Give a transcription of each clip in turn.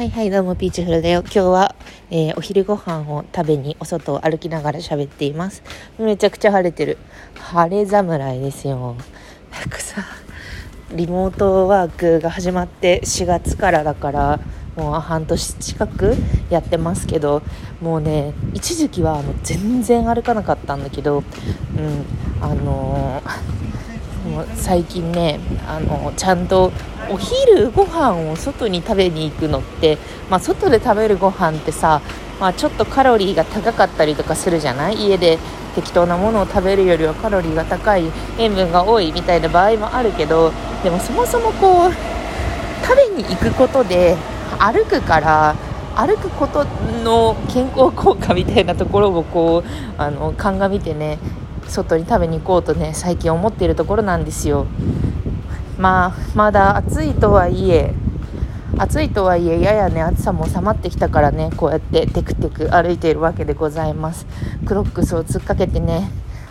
はいはいどうもピーチフルだよ。今日は、えー、お昼ご飯を食べにお外を歩きながら喋っています。めちゃくちゃ晴れてる。晴れ侍ですよ。なんかさリモートワークが始まって4月からだからもう半年近くやってますけどもうね一時期はもう全然歩かなかったんだけどうんあのー、もう最近ねあの、ちゃんとお昼ご飯を外に食べに行くのって、まあ、外で食べるご飯ってさ、まあ、ちょっとカロリーが高かったりとかするじゃない？家で適当なものを食べるよりはカロリーが高い塩分が多いみたいな場合もあるけどでもそもそもこう食べに行くことで歩くから歩くことの健康効果みたいなところをこうあの鑑みてね外に食べに行こうとね最近思っているところなんですよ。まあまだ暑いとはいえ暑いとはいえややね暑さも収まってきたからねこうやってテクテク歩いているわけでございますクロックスを突っかけてね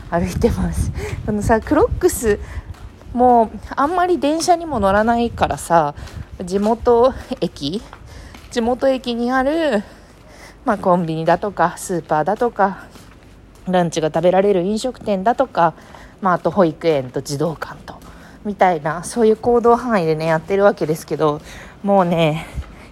歩いてますあのさクロックスもうあんまり電車にも乗らないからさ地元駅地元駅にある、まあ、コンビニだとかスーパーだとかランチが食べられる飲食店だとか、まあ、あと保育園と児童館とみたいなそういう行動範囲でねやってるわけですけどもうね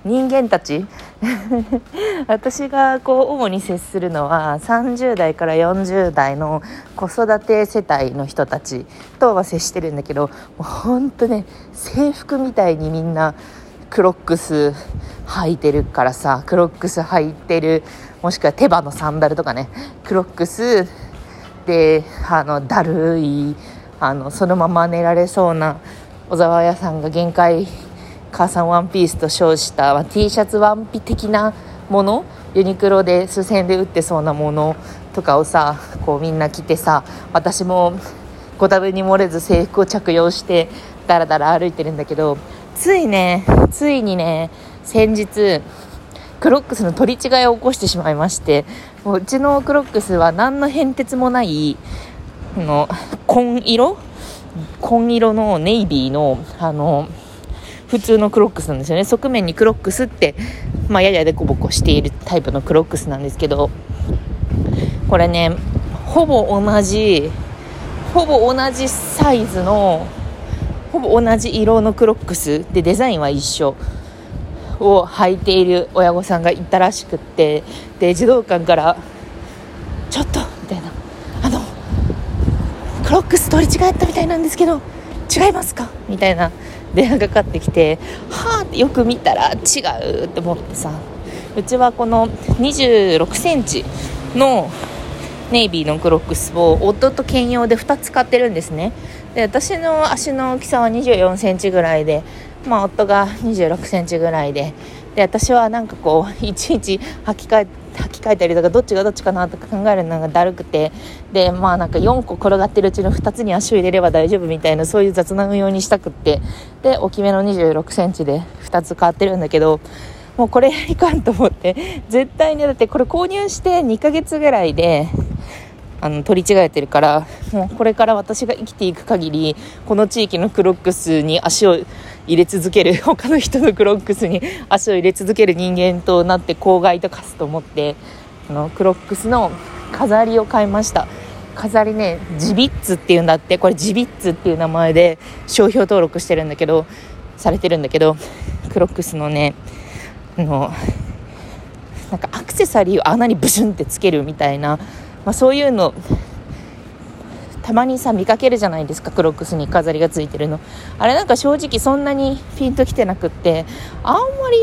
人間たち 私がこう主に接するのは30代から40代の子育て世帯の人たちとは接してるんだけどもうほんとね制服みたいにみんなクロックス履いてるからさクロックス履いてるもしくは手羽のサンダルとかね。クロックス。であのだるい。あのそのまま寝られそうな小沢屋さんが限界。母さんワンピースと称した、まあ、T シャツワンピ的なもの。ユニクロで数千円で売ってそうなものとかをさこうみんな着てさ私もご多分に漏れず制服を着用してだらだら歩いてるんだけどついねついにね先日クロックスの取り違いを起こしてしまいましてもううちのクロックスは何の変哲もないの紺色？紺色のネイビーのあの普通のクロックスなんですよね。側面にクロックスって、まあ、ややでこぼこしているタイプのクロックスなんですけどこれねほぼ同じほぼ同じサイズのほぼ同じ色のクロックスでデザインは一緒。を履いている親御さんがいたらしくってで児童館から「ちょっと」みたいな「あのクロックス取り違ったみたいなんですけど違いますか?」みたいな。電話がかかってきてはあってよく見たら違うって思ってさ。うちはこの2 6センチのネイビーのクロックスを夫と兼用で2つ買ってるんですね。で私の足の大きさは2 4センチぐらいで、まあ、夫が2 6センチぐらいでで私はなんかこう いちいち履き替え履き替えたりとかどっちがどっちかなとか考えるのがだるくてでまあなんか4個転がってるうちの2つに足を入れれば大丈夫みたいなそういう雑な運用にしたくってで大きめの2 6センチで2つ買ってるんだけどもうこれいかんと思って絶対にだってこれ購入して2ヶ月ぐらいであの取り違えてるからもうこれから私が生きていく限りこの地域のクロックスに足を入れ続ける 他の人のクロックスに足を入れ続ける人間となって公害と化すと思ってあのクロックスの飾りを買いました。飾りねジビッツっていうんだってこれジビッツっていう名前で商標登録してるんだけどされてるんだけどクロックスのねあのなんかアクセサリーを穴にブシュンってつけるみたいなまあ、そういうのたまにさ見かけるじゃないですかクロックスに飾りがついてるの。あれなんか正直そんなにピンときてなくってあんまり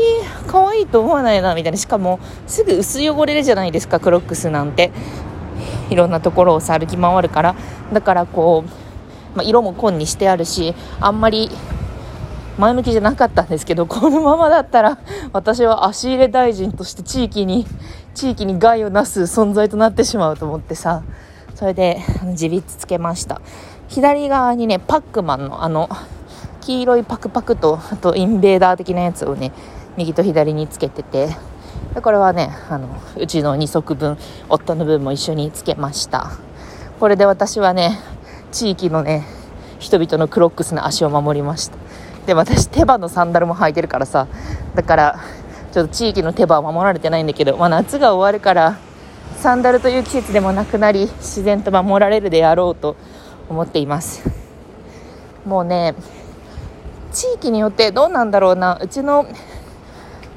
可愛いと思わないなみたいな。しかもすぐ薄汚れるじゃないですかクロックスなんて。いろんなところをさ歩き回るから。だからこう、まあ、色も紺にしてあるしあんまり前向きじゃなかったんですけどこのままだったら私は足入れ大臣として地域に地域に害をなす存在となってしまうと思ってさ。それで自立つけました。左側にねパックマンのあの黄色いパクパクとあとインベーダー的なやつをね右と左につけててでこれはねあのうちの2足分夫の分も一緒につけました。これで私はね地域のね人々のクロックスの足を守りました。で私手羽のサンダルも履いてるからさだからちょっと地域の手羽は守られてないんだけど、まあ、夏が終わるからサンダルという季節でもなくなり自然と守られるであろうと思っています。もうね地域によってどうなんだろうな。うちの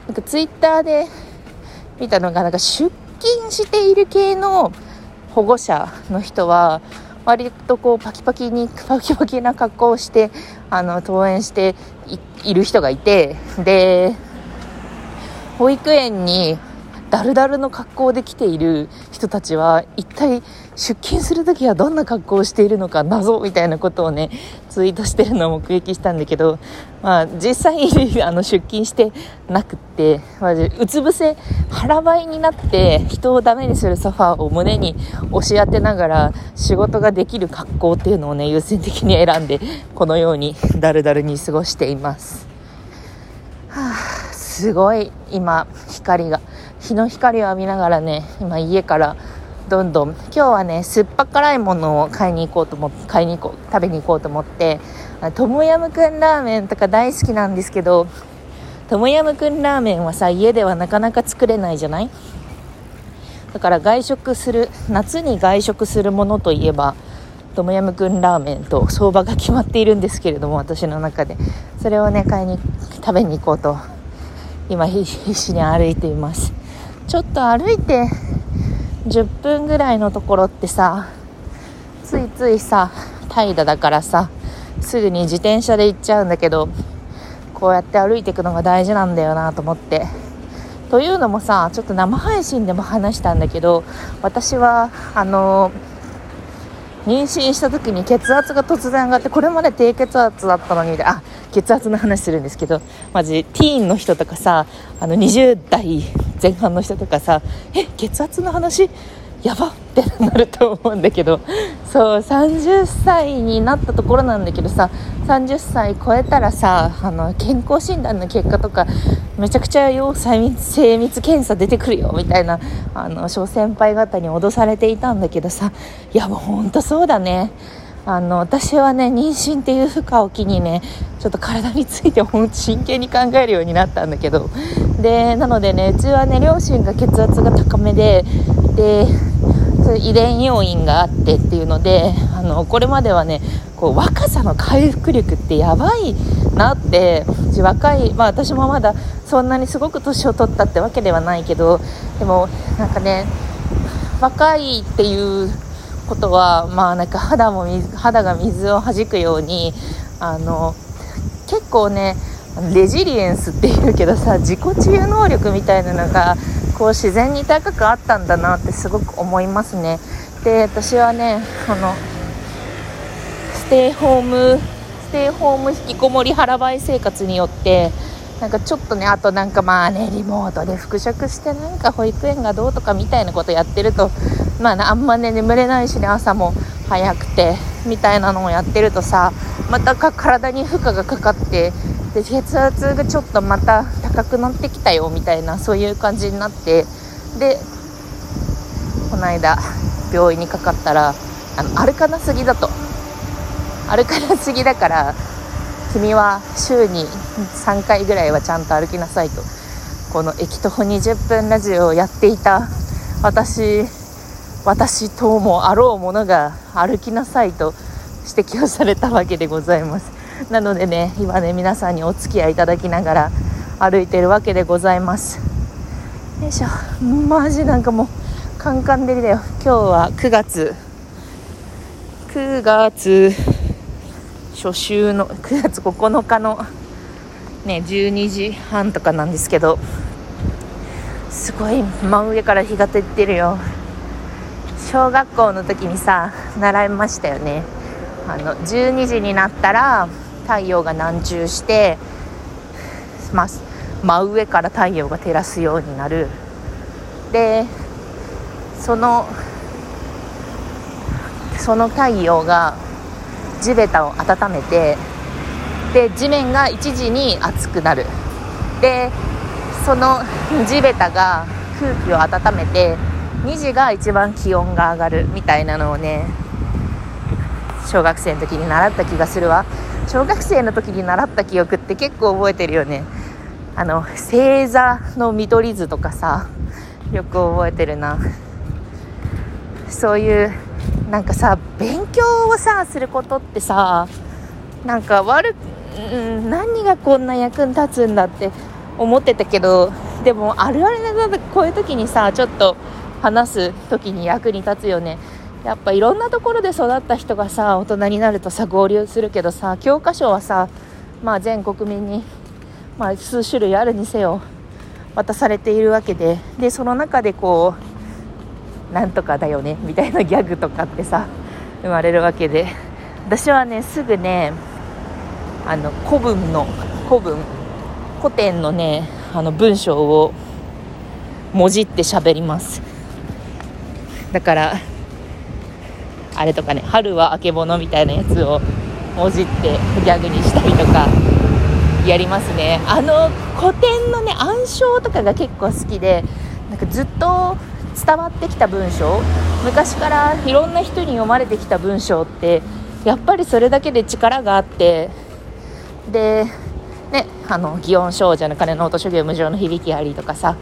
なんかツイッターで見たのがなんか出勤している系の保護者の人は割とこうパキパキにパキパキな格好をしてあの登園している人がいてで保育園にダルダルの格好で来ている人たちは一体出勤する時はどんな格好をしているのか謎みたいなことをねツイートしてるのを目撃したんだけど、まあ、実際あの出勤してなくって、まあ、うつ伏せ腹ばいになって人をダメにするソファーを胸に押し当てながら仕事ができる格好っていうのをね優先的に選んでこのようにダルダルに過ごしています。はあ、すごい今光が。日の光を浴びながらね今家からどんどん今日はね酸っぱ辛いものを買いに行こうと思って買いに行こう食べに行こうと思ってトムヤムクンラーメンとか大好きなんですけどトムヤムクンラーメンはさ家ではなかなか作れないじゃない？だから外食する夏に外食するものといえばトムヤムクンラーメンと相場が決まっているんですけれども私の中で。それをね買いに食べに行こうと今必死に歩いています。ちょっと歩いて10分ぐらいのところってさついついさ怠惰だからさすぐに自転車で行っちゃうんだけどこうやって歩いていくのが大事なんだよなと思って。というのもさちょっと生配信でも話したんだけど私はあの妊娠した時に血圧が突然上がってこれまで低血圧だったのにあ血圧の話するんですけどマジティーンの人とかさあの20代前半の人とかさえ血圧の話？やばってなると思うんだけど。そう30歳になったところなんだけどさ30歳超えたらさあの健康診断の結果とかめちゃくちゃ要精密検査出てくるよみたいなあの小先輩方に脅されていたんだけどさいやもう本当そうだね。あの私はね妊娠っていう負荷を機にねちょっと体について本真剣に考えるようになったんだけど。でなのでねうちはね両親が血圧が高めででそういう遺伝要因があってっていうのであのこれまではねこう若さの回復力ってやばいなって若い、まあ、私もまだそんなにすごく年を取ったってわけではないけどでもなんかね若いっていうことは、まあ、なんか肌も肌が水を弾くようにあの結構ねレジリエンスっていうけどさ自己治癒能力みたいなのがこう自然に高くあったんだなってすごく思いますね。で私はねこのステイホームステイホーム引きこもり腹ばい生活によってなんかちょっとねあとなんかまあねリモートで復職してなんか保育園がどうとかみたいなことやってるとまあ、あんまね眠れないしね朝も早くてみたいなのをやってるとさまたか体に負荷がかかってで血圧がちょっとまた高くなってきたよみたいなそういう感じになってでこの間病院にかかったらあの歩かなすぎだと。歩かなすぎだから君は週に3回ぐらいはちゃんと歩きなさいと。この駅徒歩20分ラジオをやっていた私私ともあろうものが歩きなさいと指摘をされたわけでございます。なのでね今ね皆さんにお付き合いいただきながら歩いてるわけでございます。よいしょ。マジなんかもうカンカン照りだよ。今日は9月。9月。初秋の9月9日のね12時半とかなんですけどすごい真上から日が照ってるよ。小学校の時にさ習いましたよね。あの12時になったら太陽が南中して、ま、真上から太陽が照らすようになる。でそのその太陽が地べたを温めてで地面が1時に熱くなる。でその地べたが空気を温めて2時が一番気温が上がるみたいなのをね小学生の時に習った気がするわ。小学生の時に習った記憶って結構覚えてるよね。あの星座の見取り図とかさよく覚えてるな。そういうなんかさ勉強をさすることってさなんか悪何がこんな役に立つんだって思ってたけどでもあるあるなこういう時にさちょっと話す時に役に立つよね。やっぱいろんなところで育った人がさ大人になるとさ合流するけどさ教科書はさ、まあ、全国民にまあ、数種類あるにせよ渡されているわけで。でその中でこうなんとかだよねみたいなギャグとかってさ生まれるわけで。私はねすぐねあの古文の古文古典のねあの文章をもじって喋ります。だからあれとかね「春はあけぼの」みたいなやつをもじってギャグにしたりとかやりますね。あの古典のね暗唱とかが結構好きでなんかずっと伝わってきた文章昔からいろんな人に読まれてきた文章ってやっぱりそれだけで力があってでねあの祇園少女の鐘の音諸行無常の響きありとかさ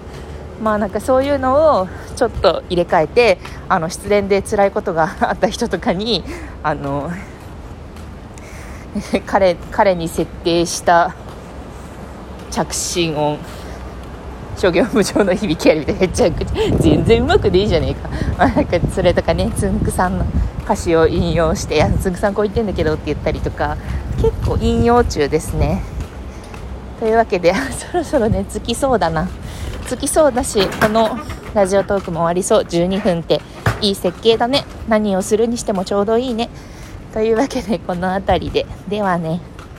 まあなんかそういうのをちょっと入れ替えてあの失恋で辛いことがあった人とかに あの 彼彼に設定した着信音諸行無常の響きありみたいなめちゃくちゃ全然うまくでいいじゃねえか, まあ、なんかそれとかねつんくさんの歌詞を引用して「やつんくさんこう言ってんだけど」って言ったりとか結構引用中ですね。というわけでそろそろねつきそうだな。つきそうだしこのラジオトークも終わりそう。12分っていい設計だね。何をするにしてもちょうどいいね。というわけでこの辺りで。ではね。